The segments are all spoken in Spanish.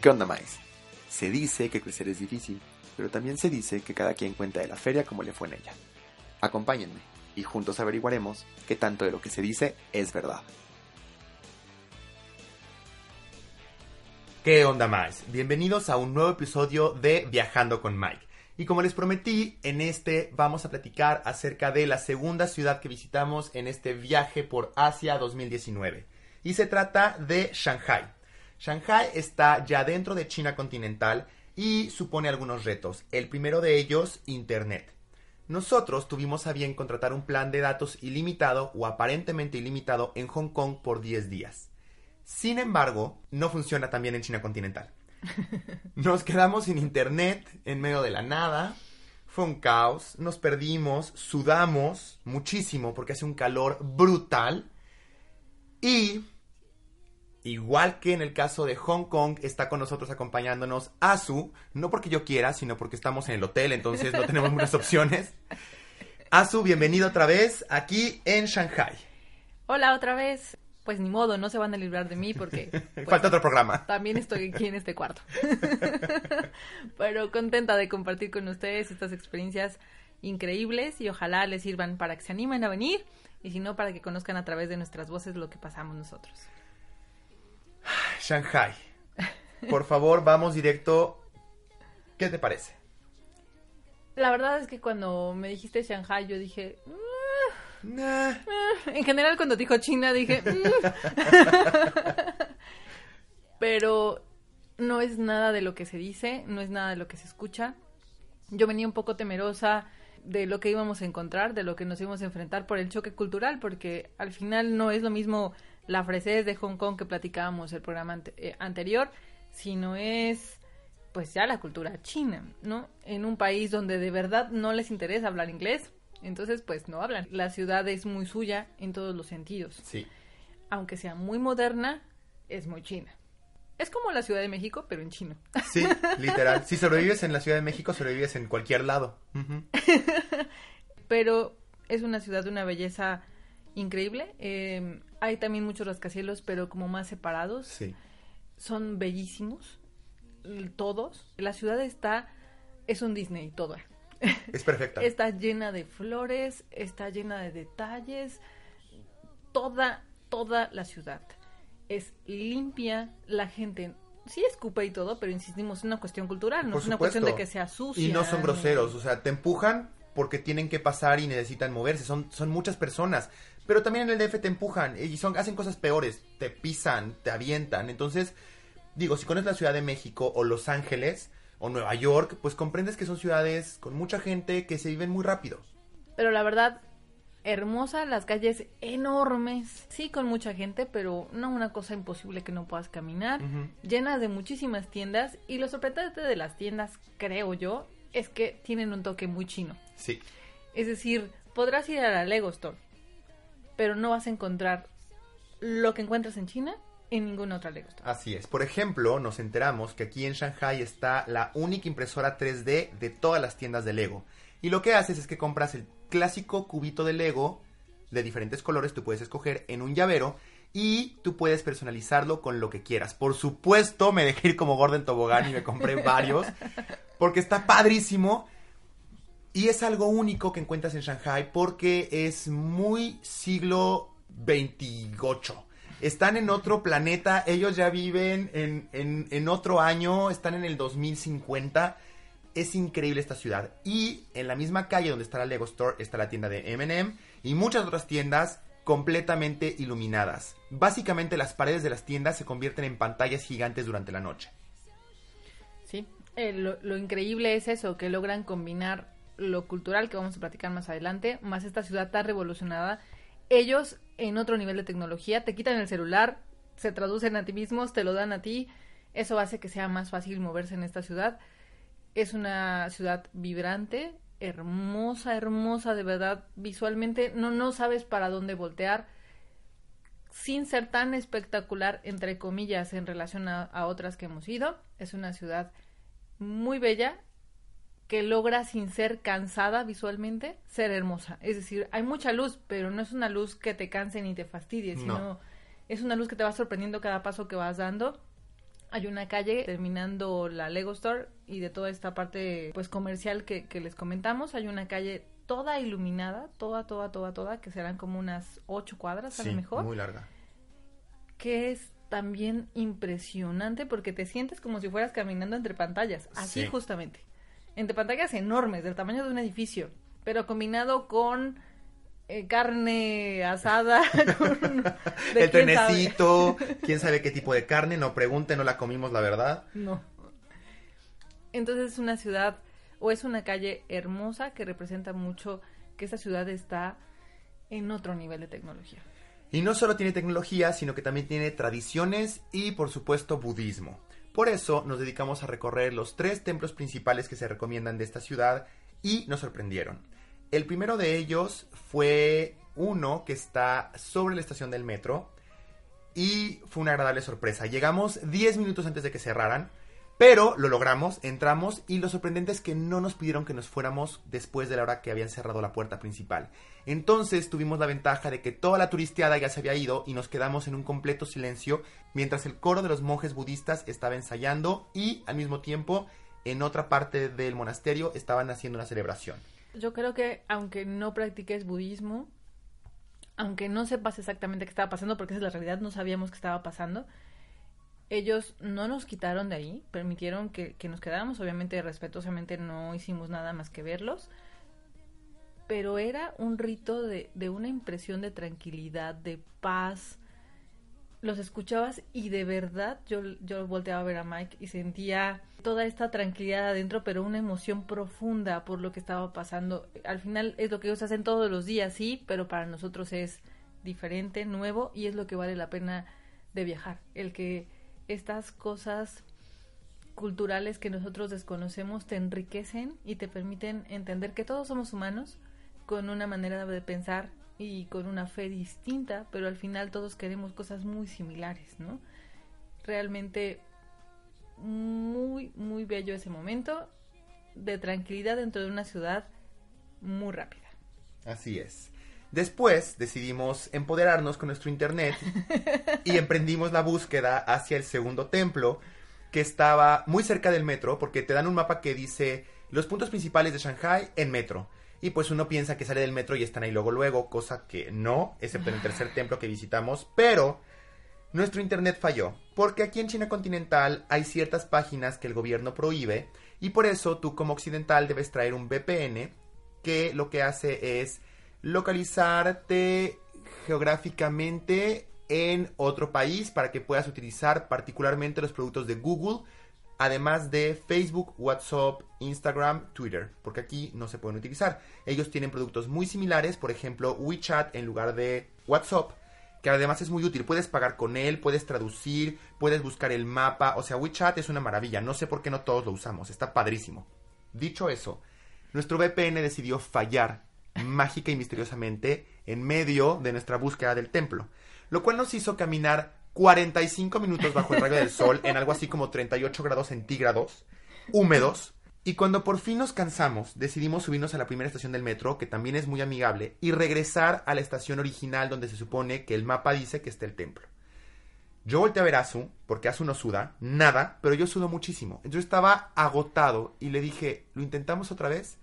¿Qué onda, Maíz? Se dice que crecer es difícil, pero también se dice que cada quien cuenta de la feria como le fue en ella. Acompáñenme y juntos averiguaremos qué tanto de lo que se dice es verdad. ¿Qué onda, más? Bienvenidos a un nuevo episodio de Viajando con Mike. Y como les prometí, en este vamos a platicar acerca de la segunda ciudad que visitamos en este viaje por Asia 2019. Y se trata de Shanghai. Shanghai está ya dentro de China continental y supone algunos retos. El primero de ellos, Internet. Nosotros tuvimos a bien contratar un plan de datos ilimitado o aparentemente ilimitado en Hong Kong por 10 días. Sin embargo, no funciona también en China continental. Nos quedamos sin internet en medio de la nada. Fue un caos, nos perdimos, sudamos muchísimo porque hace un calor brutal. Y Igual que en el caso de Hong Kong, está con nosotros acompañándonos Azu, no porque yo quiera, sino porque estamos en el hotel, entonces no tenemos muchas opciones. Azu, bienvenido otra vez aquí en Shanghai. Hola otra vez. Pues ni modo, no se van a librar de mí porque... Pues, Falta otro programa. También estoy aquí en este cuarto. Pero contenta de compartir con ustedes estas experiencias increíbles y ojalá les sirvan para que se animen a venir y si no, para que conozcan a través de nuestras voces lo que pasamos nosotros. Shanghai. Por favor, vamos directo. ¿Qué te parece? La verdad es que cuando me dijiste Shanghai, yo dije. Ah, ah". En general, cuando dijo China, dije. Mm". Pero no es nada de lo que se dice, no es nada de lo que se escucha. Yo venía un poco temerosa de lo que íbamos a encontrar, de lo que nos íbamos a enfrentar por el choque cultural, porque al final no es lo mismo la fresez de Hong Kong que platicábamos el programa eh, anterior, sino es pues ya la cultura china, ¿no? En un país donde de verdad no les interesa hablar inglés, entonces pues no hablan. La ciudad es muy suya en todos los sentidos. Sí. Aunque sea muy moderna, es muy china. Es como la Ciudad de México, pero en chino. Sí, literal. Si sobrevives en la Ciudad de México, sobrevives en cualquier lado. pero es una ciudad de una belleza increíble. Eh, hay también muchos rascacielos, pero como más separados. Sí. Son bellísimos, todos. La ciudad está, es un Disney, toda. Es perfecta. está llena de flores, está llena de detalles. Toda, toda la ciudad es limpia, la gente sí escupe y todo, pero insistimos, es una cuestión cultural, no es una cuestión de que sea sucia. Y no son groseros, o sea, te empujan porque tienen que pasar y necesitan moverse, son, son muchas personas. Pero también en el DF te empujan y son, hacen cosas peores, te pisan, te avientan. Entonces, digo, si conoces la Ciudad de México o Los Ángeles o Nueva York, pues comprendes que son ciudades con mucha gente que se viven muy rápido. Pero la verdad, hermosa, las calles enormes, sí con mucha gente, pero no una cosa imposible que no puedas caminar, llenas de muchísimas tiendas y lo sorprendente de las tiendas, creo yo, es que tienen un toque muy chino. Sí. Es decir, podrás ir a la Lego Store, pero no vas a encontrar lo que encuentras en China en ninguna otra Lego Store. Así es. Por ejemplo, nos enteramos que aquí en Shanghai está la única impresora 3D de todas las tiendas de Lego. Y lo que haces es que compras el clásico cubito de Lego de diferentes colores, tú puedes escoger en un llavero y tú puedes personalizarlo con lo que quieras. Por supuesto, me dejé ir como Gordon Tobogán y me compré varios porque está padrísimo y es algo único que encuentras en Shanghai porque es muy siglo XXVIII. Están en otro planeta, ellos ya viven en, en, otro año, están en el 2050. Es increíble esta ciudad. Y en la misma calle donde está la Lego Store está la tienda de MM y muchas otras tiendas completamente iluminadas. Básicamente las paredes de las tiendas se convierten en pantallas gigantes durante la noche. Sí, eh, lo, increíble es eso, que logran combinar lo cultural que vamos a platicar más adelante, más esta ciudad tan revolucionada ellos en otro nivel de tecnología te quitan el celular, se traducen a ti mismos, te lo dan a ti. Eso hace que sea más fácil moverse en esta ciudad. Es una ciudad vibrante, hermosa, hermosa, de verdad, visualmente no, no sabes para dónde voltear, sin ser tan espectacular, entre comillas, en relación a, a otras que hemos ido. Es una ciudad muy bella, que logra sin ser cansada visualmente ser hermosa. Es decir, hay mucha luz, pero no es una luz que te canse ni te fastidie, sino es una luz que te va sorprendiendo cada paso que vas dando. Hay una calle terminando la Lego Store y de toda esta parte pues comercial que, que les comentamos, hay una calle toda iluminada, toda, toda, toda, toda, que serán como unas ocho cuadras a lo mejor. Muy larga. Que es también impresionante porque te sientes como si fueras caminando entre pantallas, así Sí. justamente entre pantallas enormes, del tamaño de un edificio, pero combinado con eh, carne asada, con... de El quién sabe. trenecito, quién sabe qué tipo de carne, no pregunte, no la comimos, la verdad. No. Entonces es una ciudad o es una calle hermosa que representa mucho que esta ciudad está en otro nivel de tecnología. Y no solo tiene tecnología, sino que también tiene tradiciones y, por supuesto, budismo. Por eso nos dedicamos a recorrer los tres templos principales que se recomiendan de esta ciudad y nos sorprendieron. El primero de ellos fue uno que está sobre la estación del metro y fue una agradable sorpresa. Llegamos 10 minutos antes de que cerraran, pero lo logramos, entramos y lo sorprendente es que no nos pidieron que nos fuéramos después de la hora que habían cerrado la puerta principal. Entonces tuvimos la ventaja de que toda la turisteada ya se había ido y nos quedamos en un completo silencio mientras el coro de los monjes budistas estaba ensayando y al mismo tiempo en otra parte del monasterio estaban haciendo una celebración. Yo creo que aunque no practiques budismo, aunque no sepas exactamente qué estaba pasando, porque esa es la realidad, no sabíamos qué estaba pasando, ellos no nos quitaron de ahí, permitieron que, que nos quedáramos, obviamente respetuosamente no hicimos nada más que verlos, pero era un rito de, de una impresión de tranquilidad, de paz. Los escuchabas y de verdad yo, yo volteaba a ver a Mike y sentía toda esta tranquilidad adentro, pero una emoción profunda por lo que estaba pasando. Al final es lo que ellos hacen todos los días, sí, pero para nosotros es diferente, nuevo y es lo que vale la pena de viajar. El que estas cosas culturales que nosotros desconocemos te enriquecen y te permiten entender que todos somos humanos con una manera de pensar y con una fe distinta, pero al final todos queremos cosas muy similares, ¿no? Realmente muy, muy bello ese momento de tranquilidad dentro de una ciudad muy rápida. Así es. Después decidimos empoderarnos con nuestro internet y emprendimos la búsqueda hacia el segundo templo que estaba muy cerca del metro porque te dan un mapa que dice los puntos principales de Shanghai en metro. Y pues uno piensa que sale del metro y están ahí luego luego, cosa que no, excepto en el tercer templo que visitamos, pero nuestro internet falló, porque aquí en China continental hay ciertas páginas que el gobierno prohíbe y por eso tú como occidental debes traer un VPN que lo que hace es localizarte geográficamente en otro país para que puedas utilizar particularmente los productos de Google, además de Facebook, WhatsApp, Instagram, Twitter, porque aquí no se pueden utilizar. Ellos tienen productos muy similares, por ejemplo, WeChat en lugar de WhatsApp, que además es muy útil. Puedes pagar con él, puedes traducir, puedes buscar el mapa, o sea, WeChat es una maravilla. No sé por qué no todos lo usamos, está padrísimo. Dicho eso, nuestro VPN decidió fallar mágica y misteriosamente en medio de nuestra búsqueda del templo, lo cual nos hizo caminar 45 minutos bajo el rayo del sol en algo así como 38 grados centígrados, húmedos, y cuando por fin nos cansamos, decidimos subirnos a la primera estación del metro, que también es muy amigable, y regresar a la estación original donde se supone que el mapa dice que está el templo. Yo volteé a ver a Azu, porque Azu no suda, nada, pero yo sudo muchísimo. Yo estaba agotado y le dije, ¿lo intentamos otra vez?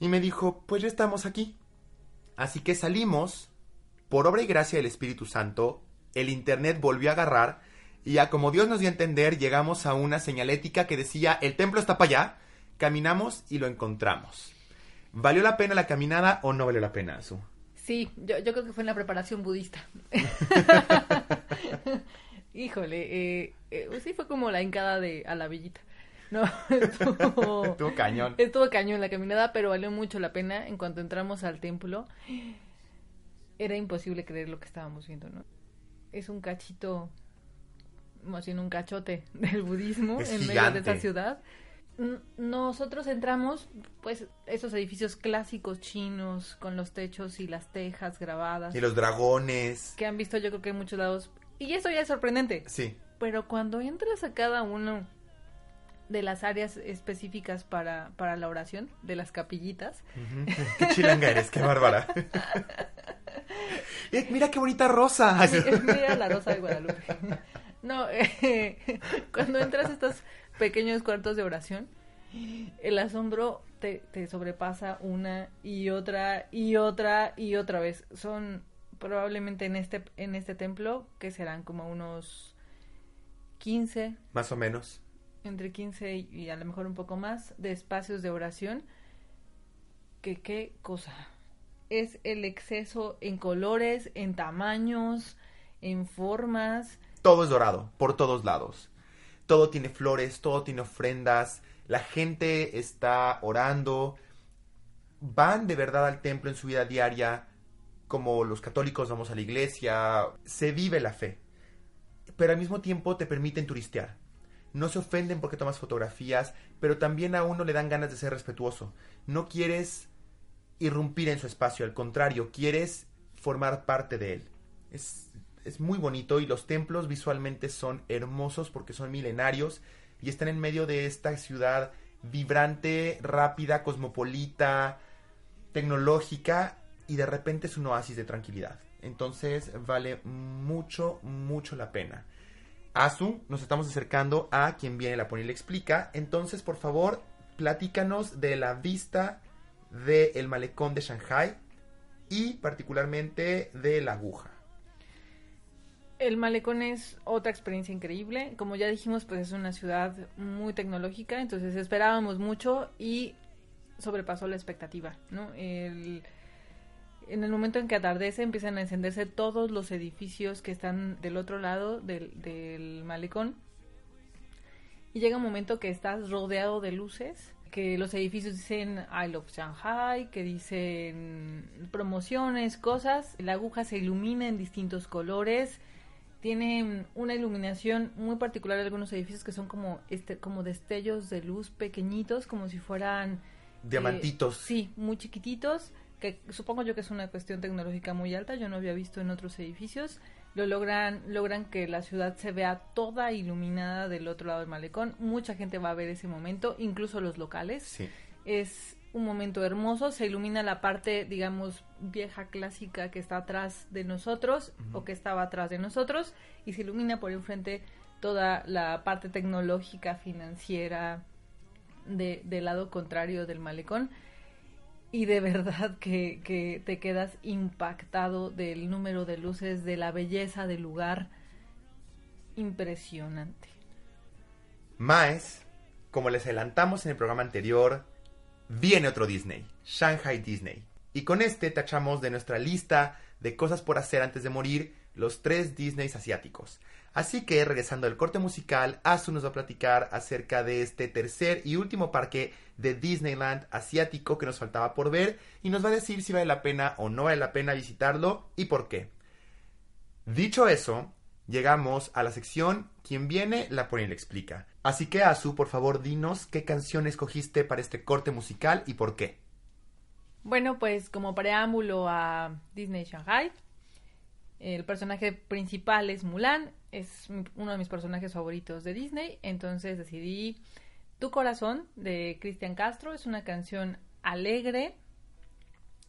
Y me dijo, pues ya estamos aquí. Así que salimos, por obra y gracia del Espíritu Santo, el Internet volvió a agarrar, y ya como Dios nos dio a entender, llegamos a una señalética que decía, el templo está para allá, caminamos y lo encontramos. ¿Valió la pena la caminada o no valió la pena, Azu? Sí, yo, yo creo que fue en la preparación budista. Híjole, eh, eh, sí fue como la hincada de a la villita. No, estuvo, Estuvo cañón. estuvo cañón la caminada, pero valió mucho la pena en cuanto entramos al templo. era imposible creer lo que estábamos viendo, ¿no? Es un cachito, más bien un cachote del budismo Es en medio de esta ciudad. Nosotros entramos, pues, esos edificios clásicos chinos con los techos y las tejas grabadas Y los dragones. que han visto yo creo que en muchos lados. Y eso ya es sorprendente. Sí. Pero cuando entras a cada uno de las áreas específicas para, para la oración, de las capillitas. Qué chilanga eres, qué bárbara. Eh, mira qué bonita rosa. mira la rosa de Guadalupe. No, eh, cuando entras a estos pequeños cuartos de oración, el asombro te, te sobrepasa una y otra y otra y otra vez. Son probablemente en este, en este templo que serán como unos 15 Más o menos. Entre 15 y, a lo mejor un poco más de espacios de oración. Que qué cosa. Es el exceso en colores, en tamaños, en formas. Todo es dorado, por todos lados. Todo tiene flores, todo tiene ofrendas. La gente está orando. Van de verdad al templo en su vida diaria. Como los católicos vamos a la iglesia. Se vive la fe. Pero al mismo tiempo te permiten turistear. No se ofenden porque tomas fotografías, pero también a uno le dan ganas de ser respetuoso. No quieres irrumpir en su espacio, al contrario, quieres formar parte de él. Es, es muy bonito y los templos visualmente son hermosos porque son milenarios y están en medio de esta ciudad vibrante, rápida, cosmopolita, tecnológica y de repente es un oasis de tranquilidad. Entonces vale mucho, mucho la pena. Asu, nos estamos acercando a quien viene la pone y le explica. Entonces, por favor, platícanos de la vista del malecón de Shanghai y particularmente de la aguja. El malecón es otra experiencia increíble. Como ya dijimos, pues es una ciudad muy tecnológica, entonces esperábamos mucho y sobrepasó la expectativa, ¿no? El- en el momento en que atardece empiezan a encenderse todos los edificios que están del otro lado del, del malecón. Y llega un momento que estás rodeado de luces, que los edificios dicen I love Shanghai, que dicen promociones, cosas, la aguja se ilumina en distintos colores, tiene una iluminación muy particular de algunos edificios que son como este como destellos de luz pequeñitos, como si fueran Diamantitos. eh, sí, muy chiquititos, que supongo yo que es una cuestión tecnológica muy alta, yo no había visto en otros edificios. Lo logran, logran que la ciudad se vea toda iluminada del otro lado del malecón. Mucha gente va a ver ese momento, incluso los locales. Sí. Es un momento hermoso, se ilumina la parte, digamos, vieja clásica que está atrás de nosotros o que estaba atrás de nosotros y se ilumina por enfrente toda la parte tecnológica, financiera de, del lado contrario del malecón. Y de verdad que, que te quedas impactado del número de luces, de la belleza del lugar. Impresionante. Más, como les adelantamos en el programa anterior, viene otro Disney, Shanghai Disney. Y con este tachamos de nuestra lista de cosas por hacer antes de morir los tres Disneys asiáticos. Así que, regresando al corte musical, Asu nos va a platicar acerca de este tercer y último parque de Disneyland asiático que nos faltaba por ver y nos va a decir si vale la pena o no vale la pena visitarlo y por qué. Dicho eso, llegamos a la sección Quien viene, la pone y le explica. Así que, Asu, por favor, dinos qué canción escogiste para este corte musical y por qué. Bueno, pues como preámbulo a Disney Shanghai, el personaje principal es Mulan, es uno de mis personajes favoritos de Disney, entonces decidí Tu corazón de Cristian Castro, es una canción alegre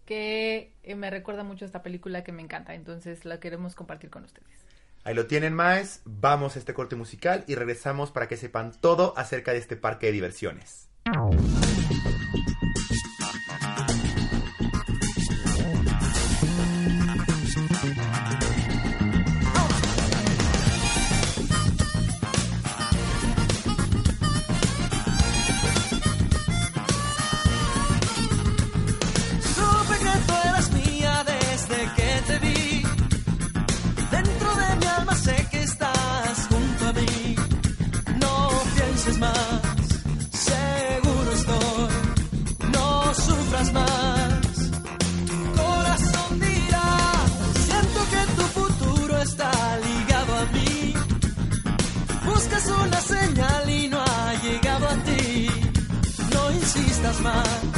que eh, me recuerda mucho a esta película que me encanta, entonces la queremos compartir con ustedes. Ahí lo tienen más, vamos a este corte musical y regresamos para que sepan todo acerca de este parque de diversiones. más. Corazón dirá, siento que tu futuro está ligado a mí. Buscas una señal y no ha llegado a ti. No insistas más.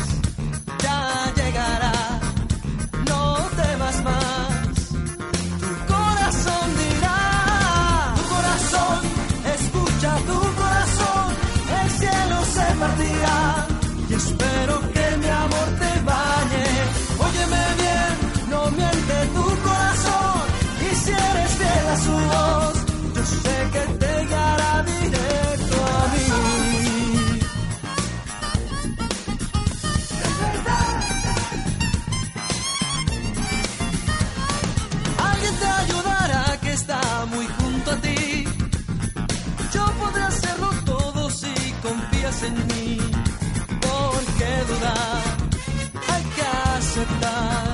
Aceptar,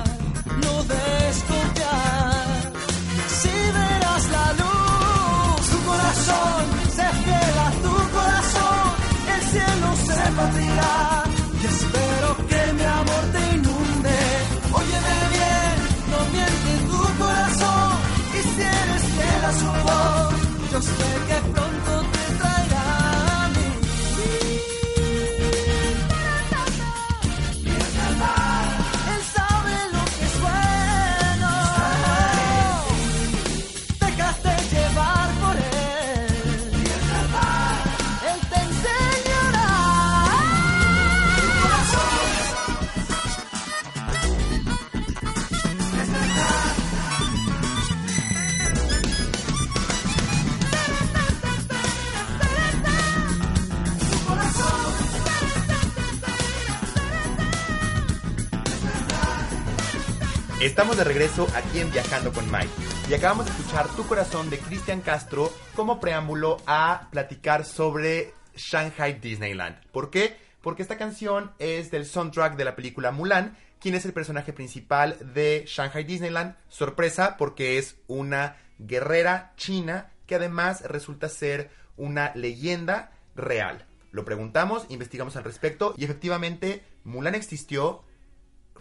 Estamos de regreso aquí en Viajando con Mike y acabamos de escuchar Tu Corazón de Cristian Castro como preámbulo a platicar sobre Shanghai Disneyland. ¿Por qué? Porque esta canción es del soundtrack de la película Mulan, quien es el personaje principal de Shanghai Disneyland. Sorpresa porque es una guerrera china que además resulta ser una leyenda real. Lo preguntamos, investigamos al respecto y efectivamente Mulan existió,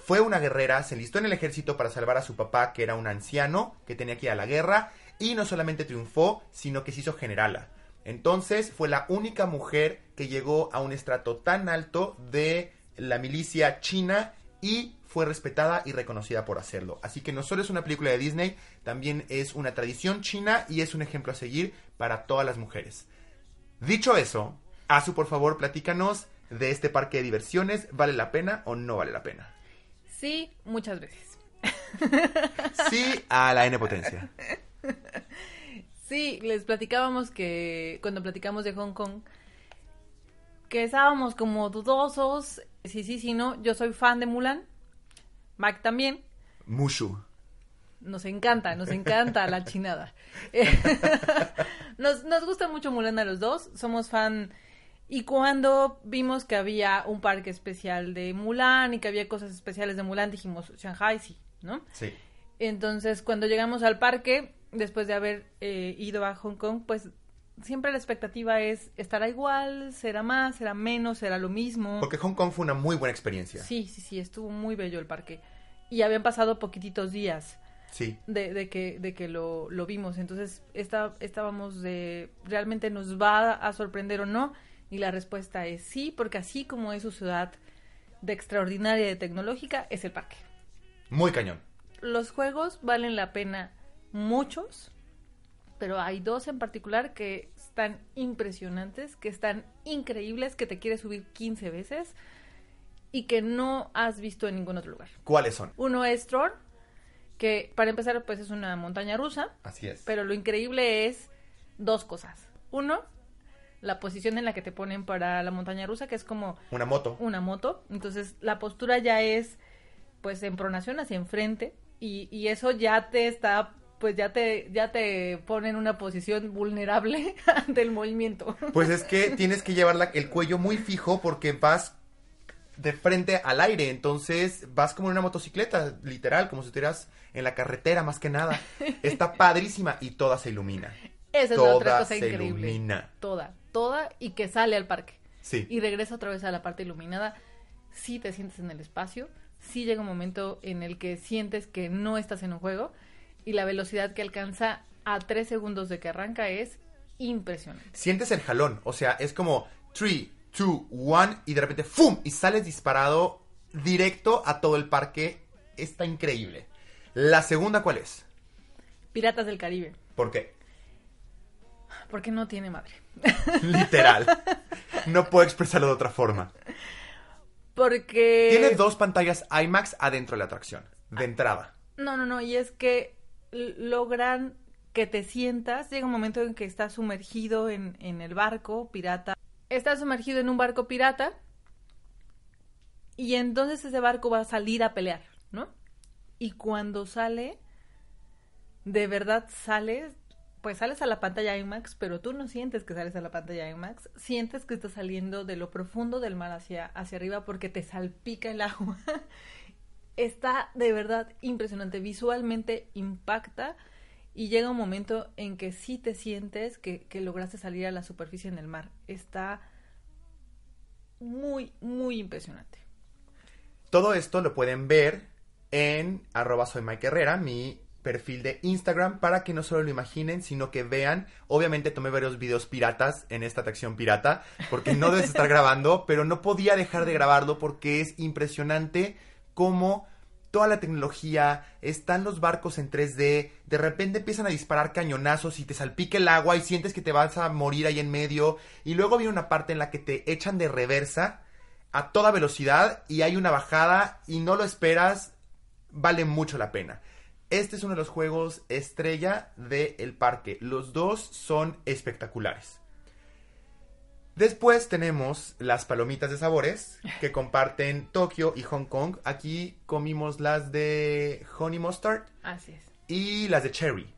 fue una guerrera, se enlistó en el ejército para salvar a su papá, que era un anciano, que tenía que ir a la guerra, y no solamente triunfó, sino que se hizo generala. Entonces fue la única mujer que llegó a un estrato tan alto de la milicia china y fue respetada y reconocida por hacerlo. Así que no solo es una película de Disney, también es una tradición china y es un ejemplo a seguir para todas las mujeres. Dicho eso, Azu, por favor, platícanos de este parque de diversiones. ¿Vale la pena o no vale la pena? Sí, muchas veces. Sí a la N potencia. Sí, les platicábamos que cuando platicamos de Hong Kong, que estábamos como dudosos. Sí, sí, sí, no. Yo soy fan de Mulan. Mac también. Mushu. Nos encanta, nos encanta la chinada. nos, nos gusta mucho Mulan a los dos. Somos fan. Y cuando vimos que había un parque especial de Mulan y que había cosas especiales de Mulan, dijimos, Shanghai sí, ¿no? Sí. Entonces, cuando llegamos al parque, después de haber eh, ido a Hong Kong, pues siempre la expectativa es, ¿estará igual? ¿Será más? ¿Será menos? ¿Será lo mismo? Porque Hong Kong fue una muy buena experiencia. Sí, sí, sí, estuvo muy bello el parque. Y habían pasado poquititos días Sí. de, de que, de que lo, lo vimos. Entonces, está, estábamos de, ¿realmente nos va a sorprender o no? Y la respuesta es sí, porque así como es su ciudad de extraordinaria y de tecnológica, es el parque. Muy cañón. Los juegos valen la pena muchos, pero hay dos en particular que están impresionantes, que están increíbles, que te quieres subir 15 veces y que no has visto en ningún otro lugar. ¿Cuáles son? Uno es Tron, que para empezar pues es una montaña rusa, Así es. pero lo increíble es dos cosas. Uno, la posición en la que te ponen para la montaña rusa, que es como Una moto. una moto. Entonces la postura ya es pues en pronación hacia enfrente y, y eso ya te está pues ya te ya te pone en una posición vulnerable ante el movimiento. Pues es que tienes que llevar la- el cuello muy fijo porque vas de frente al aire, entonces vas como en una motocicleta, literal, como si estuvieras en la carretera más que nada. Está padrísima y toda se ilumina. Esa es Toda otra cosa se increíble. ilumina. Toda, toda y que sale al parque. Sí. y regresa otra vez a la parte iluminada, sí te sientes en el espacio, sí llega un momento en el que sientes que no estás en un juego y la velocidad que alcanza a tres segundos de que arranca es impresionante. Sientes el jalón, o sea, es como 3, 2, 1 y de repente ¡fum! y sales disparado directo a todo el parque. Está increíble. La segunda, ¿cuál es? Piratas del Caribe. ¿Por qué? Porque no tiene madre. Literal. No puedo expresarlo de otra forma. Porque... Tiene dos pantallas IMAX adentro de la atracción, de entrada. No, no, no, y es que logran que te sientas, llega un momento en que estás sumergido en, en el barco pirata, estás sumergido en un barco pirata y entonces ese barco va a salir a pelear, ¿no? Y cuando sale, de verdad sales, pues sales a la pantalla IMAX, pero tú no sientes que sales a la pantalla IMAX, sientes que estás saliendo de lo profundo del mar hacia, hacia arriba porque te salpica el agua. Está de verdad impresionante, visualmente impacta y llega un momento en que sí te sientes que, que lograste salir a la superficie en el mar. Está muy, muy impresionante. Todo esto lo pueden ver en arroba soy Mike mi perfil de Instagram, para que no solo lo imaginen, sino que vean. Obviamente tomé varios videos piratas en esta atracción pirata, porque no debes estar grabando, pero no podía dejar de grabarlo porque es impresionante cómo toda la tecnología, están los barcos en 3D, de repente empiezan a disparar cañonazos y te salpica el agua y sientes que te vas a morir ahí en medio, y luego viene una parte en la que te echan de reversa a toda velocidad y hay una bajada y no lo esperas, vale mucho la pena. Este es uno de los juegos estrella del parque. Los dos son espectaculares. Después tenemos las palomitas de sabores que comparten Tokio y Hong Kong. Aquí comimos las de Honey Mustard Así es. y las de Cherry.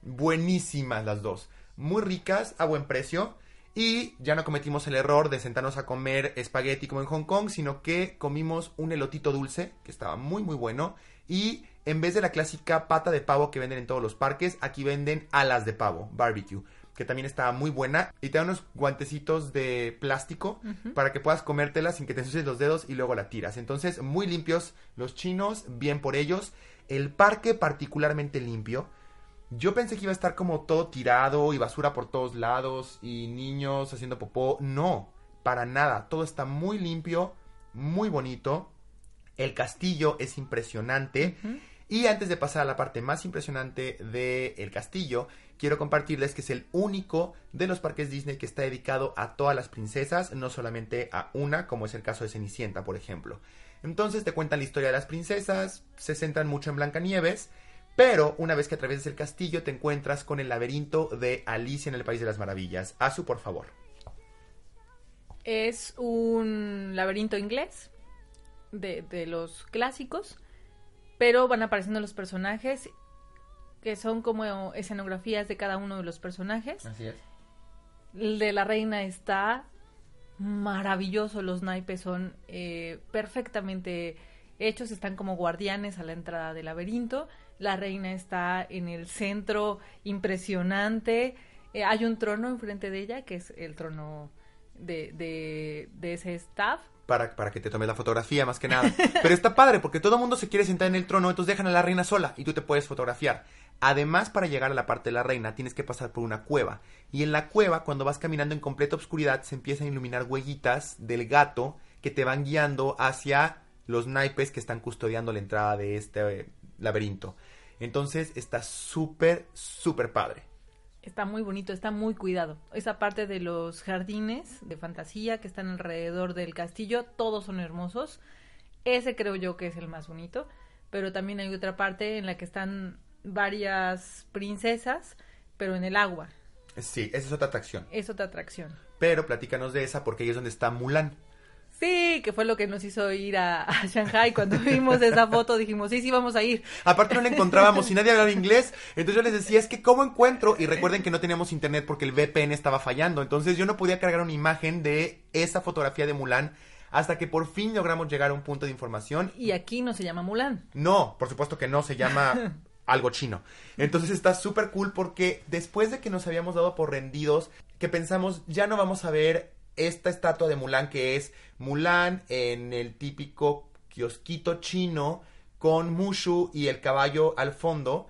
Buenísimas las dos. Muy ricas, a buen precio. Y ya no cometimos el error de sentarnos a comer espagueti como en Hong Kong, sino que comimos un elotito dulce, que estaba muy muy bueno. Y en vez de la clásica pata de pavo que venden en todos los parques, aquí venden alas de pavo, barbecue, que también estaba muy buena. Y te da unos guantecitos de plástico para que puedas comértela sin que te ensucies los dedos y luego la tiras. Entonces, muy limpios los chinos, bien por ellos. El parque particularmente limpio. Yo pensé que iba a estar como todo tirado y basura por todos lados y niños haciendo popó. No, para nada. Todo está muy limpio, muy bonito. El castillo es impresionante. Y antes de pasar a la parte más impresionante del castillo, quiero compartirles que es el único de los parques Disney que está dedicado a todas las princesas, no solamente a una, como es el caso de Cenicienta, por ejemplo. Entonces te cuentan la historia de las princesas, se centran mucho en Blancanieves, pero una vez que atraviesas el castillo te encuentras con el laberinto de Alicia en el País de las Maravillas. Azu, por favor. Es un laberinto inglés de, de los clásicos, pero van apareciendo los personajes que son como escenografías de cada uno de los personajes. Así es. El de la reina está maravilloso, los naipes son eh, perfectamente hechos, están como guardianes a la entrada del laberinto. La reina está en el centro, impresionante. Eh, hay un trono enfrente de ella, que es el trono de, de, de ese staff. Para, para que te tomes la fotografía, más que nada. Pero está padre, porque todo el mundo se quiere sentar en el trono, entonces dejan a la reina sola y tú te puedes fotografiar. Además, para llegar a la parte de la reina, tienes que pasar por una cueva. Y en la cueva, cuando vas caminando en completa oscuridad, se empiezan a iluminar huellitas del gato que te van guiando hacia los naipes que están custodiando la entrada de este eh, laberinto. Entonces, está súper, súper padre. Está muy bonito, está muy cuidado. Esa parte de los jardines de fantasía que están alrededor del castillo, todos son hermosos. Ese creo yo que es el más bonito. Pero también hay otra parte en la que están varias princesas, pero en el agua. Sí, esa es otra atracción. Es otra atracción. Pero platícanos de esa porque ahí es donde está Mulan. Sí, que fue lo que nos hizo ir a, a Shanghai. Cuando vimos esa foto dijimos, sí, sí, vamos a ir. Aparte no la encontrábamos y nadie hablaba inglés. Entonces yo les decía, es que ¿cómo encuentro? Y recuerden que no teníamos internet porque el VPN estaba fallando. Entonces yo no podía cargar una imagen de esa fotografía de Mulan hasta que por fin logramos llegar a un punto de información. Y aquí no se llama Mulan. No, por supuesto que no, se llama algo chino. Entonces está súper cool porque después de que nos habíamos dado por rendidos, que pensamos, ya no vamos a ver esta estatua de Mulan que es Mulan en el típico kiosquito chino con Mushu y el caballo al fondo.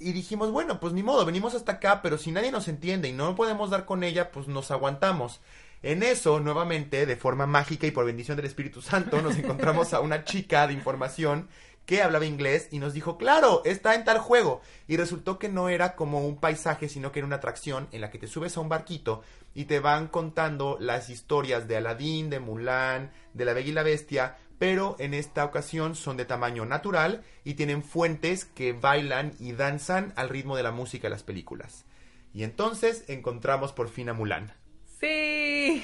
Y dijimos, bueno, pues ni modo, venimos hasta acá, pero si nadie nos entiende y no podemos dar con ella, pues nos aguantamos. En eso, nuevamente, de forma mágica y por bendición del Espíritu Santo, nos encontramos a una chica de información que hablaba inglés y nos dijo, claro, está en tal juego. Y resultó que no era como un paisaje, sino que era una atracción en la que te subes a un barquito y te van contando las historias de Aladdin, de Mulan, de la Bella y la Bestia, pero en esta ocasión son de tamaño natural y tienen fuentes que bailan y danzan al ritmo de la música de las películas. Y entonces encontramos por fin a Mulan. Sí.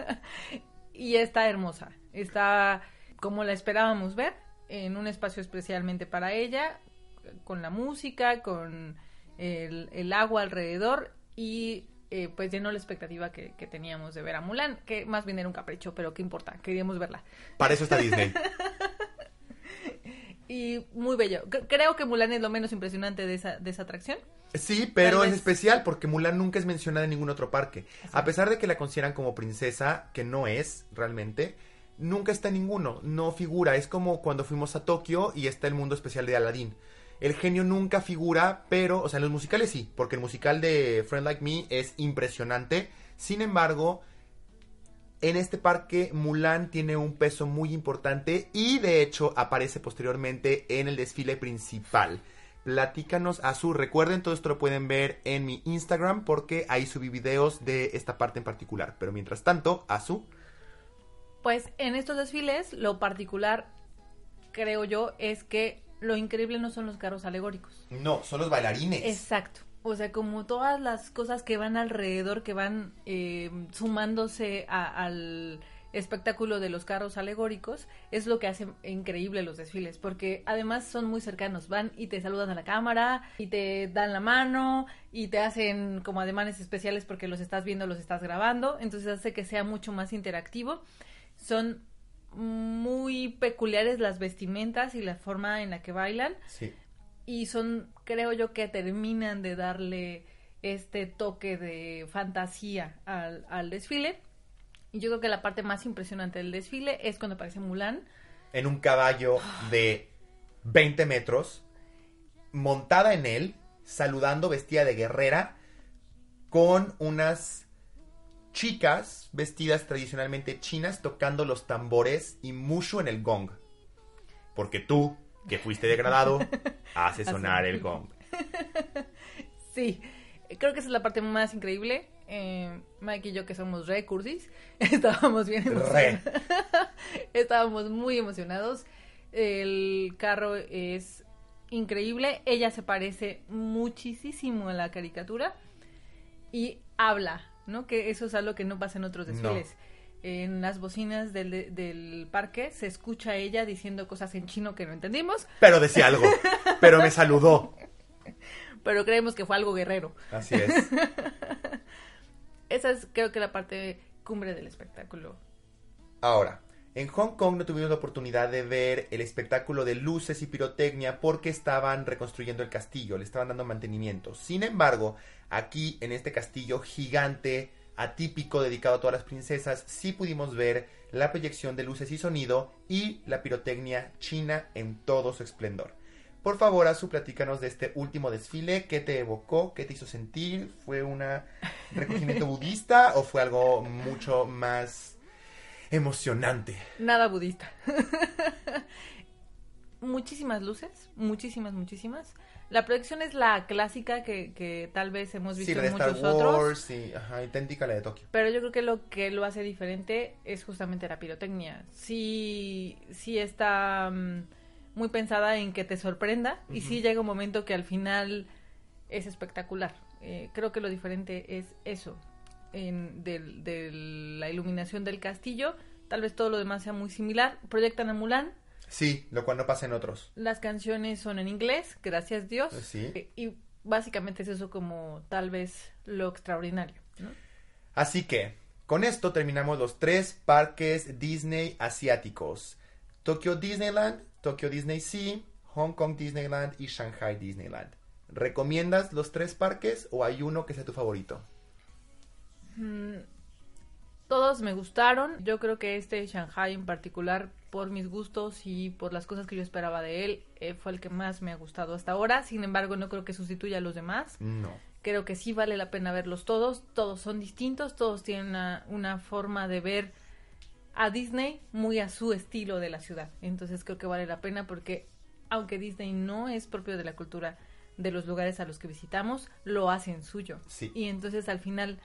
y está hermosa. Está como la esperábamos ver en un espacio especialmente para ella, con la música, con el, agua alrededor y eh, pues llenó la expectativa que, teníamos de ver a Mulan, que más bien era un capricho, pero qué importa, queríamos verla. Para eso está Disney. y muy bello. creo que Mulan es lo menos impresionante de esa, de esa atracción. Sí, pero es especial porque Mulan nunca es mencionada en ningún otro parque. A pesar de que la consideran como princesa, que no es realmente, nunca está ninguno, no figura. Es como cuando fuimos a Tokio y está el mundo especial de Aladdin. El genio nunca figura, pero, o sea, en los musicales sí, porque el musical de Friend Like Me es impresionante. Sin embargo, en este parque Mulan tiene un peso muy importante y de hecho aparece posteriormente en el desfile principal. Platícanos, Azul. Recuerden, todo esto lo pueden ver en mi Instagram porque ahí subí videos de esta parte en particular. Pero mientras tanto, Azul. Pues en estos desfiles lo particular, creo yo, es que lo increíble no son los carros alegóricos. No, son los bailarines. Exacto. O sea, como todas las cosas que van alrededor, que van eh, sumándose al espectáculo de los carros alegóricos, es lo que hace increíble los desfiles, porque además son muy cercanos, van y te saludan a la cámara, y te dan la mano, y te hacen como ademanes especiales porque los estás viendo, los estás grabando, entonces hace que sea mucho más interactivo son muy peculiares las vestimentas y la forma en la que bailan. Sí. Y son, creo yo, que terminan de darle este toque de fantasía al, al desfile. Y yo creo que la parte más impresionante del desfile es cuando aparece Mulan. En un caballo de 20 metros, montada en él, saludando vestida de guerrera, con unas chicas vestidas tradicionalmente chinas tocando los tambores y mushu en el gong. Porque tú, que fuiste degradado, haces sonar el gong. Sí, creo que esa es la parte más increíble. Eh, Mike y yo, que somos re cursis, estábamos bien emocionados. estábamos muy emocionados. El carro es increíble. Ella se parece muchísimo a la caricatura y habla ¿no? Que eso es algo que no pasa en otros desfiles. En las bocinas del, del parque se escucha a ella diciendo cosas en chino que no entendimos. Pero decía algo. pero me saludó. Pero creemos que fue algo guerrero. Así es. Esa es creo que la parte cumbre del espectáculo. Ahora, en Hong Kong no tuvimos la oportunidad de ver el espectáculo de luces y pirotecnia porque estaban reconstruyendo el castillo, le estaban dando mantenimiento. Sin embargo, aquí en este castillo gigante, atípico, dedicado a todas las princesas, sí pudimos ver la proyección de luces y sonido y la pirotecnia china en todo su esplendor. Por favor, Azu, platícanos de este último desfile. ¿Qué te evocó? ¿Qué te hizo sentir? ¿Fue un recogimiento budista o fue algo mucho más emocionante. Nada budista. muchísimas luces, muchísimas, muchísimas. La proyección es la clásica que, tal vez hemos visto en muchos Star Wars, otros. Sí, ajá, idéntica a la de Tokio. Pero yo creo que lo que lo hace diferente es justamente la pirotecnia. Sí, sí está mm, muy pensada en que te sorprenda y sí llega un momento que al final es espectacular. Eh, creo que lo diferente es eso, en, de, la iluminación del castillo. Tal vez todo lo demás sea muy similar. Proyectan a Mulan. Sí, lo cual no pasa en otros. Las canciones son en inglés, gracias Dios. Sí. Eh, y básicamente es eso como tal vez lo extraordinario. Así que, con esto terminamos los tres parques Disney asiáticos. Tokyo Disneyland, Tokyo Disney Sea, Hong Kong Disneyland y Shanghai Disneyland. ¿Recomiendas los tres parques o hay uno que sea tu favorito? Mm, Todos me gustaron. Yo creo que este Shanghai en particular, por mis gustos y por las cosas que yo esperaba de él, eh, fue el que más me ha gustado hasta ahora. Sin embargo, no creo que sustituya a los demás. No. Creo que sí vale la pena verlos todos. Todos son distintos, todos tienen una, una forma de ver a Disney muy a su estilo de la ciudad. Entonces creo que vale la pena porque aunque Disney no es propio de la cultura de los lugares a los que visitamos, lo hacen suyo. Sí. Y entonces al final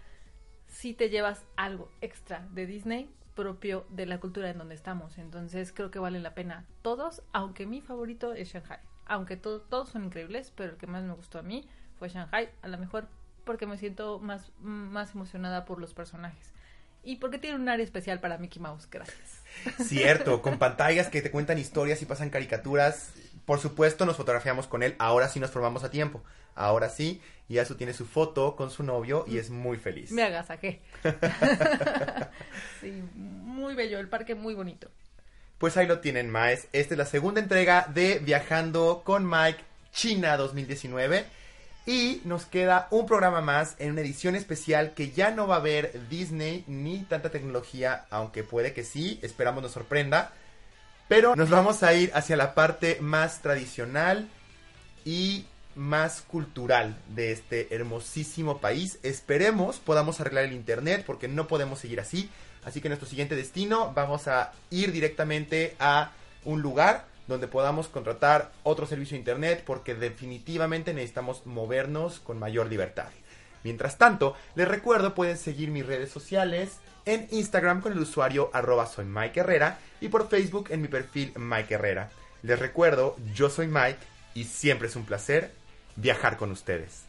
sí te llevas algo extra de Disney propio de la cultura en donde estamos. Entonces creo que vale la pena todos, aunque mi favorito es Shanghai. Aunque to- todos son increíbles, pero el que más me gustó a mí fue Shanghai. A lo mejor porque me siento más, más emocionada por los personajes. Y porque tiene un área especial para Mickey Mouse. Gracias. Cierto, con pantallas que te cuentan historias y pasan caricaturas. Por supuesto, nos fotografiamos con él. Ahora sí nos formamos a tiempo. Ahora sí. Y Azu tiene su foto con su novio y es muy feliz. Me agasajé. sí, muy bello. El parque muy bonito. Pues ahí lo tienen, Maes. Esta es la segunda entrega de Viajando con Mike China 2019. Y nos queda un programa más en una edición especial que ya no va a haber Disney ni tanta tecnología, aunque puede que sí, esperamos nos sorprenda. Pero nos vamos a ir hacia la parte más tradicional y más cultural de este hermosísimo país. Esperemos podamos arreglar el internet porque no podemos seguir así. Así que nuestro siguiente destino vamos a ir directamente a un lugar donde podamos contratar otro servicio de internet porque definitivamente necesitamos movernos con mayor libertad. Mientras tanto, les recuerdo pueden seguir mis redes sociales en Instagram con el usuario arroba y por Facebook en mi perfil Mike Herrera. Les recuerdo, yo soy Mike y siempre es un placer viajar con ustedes.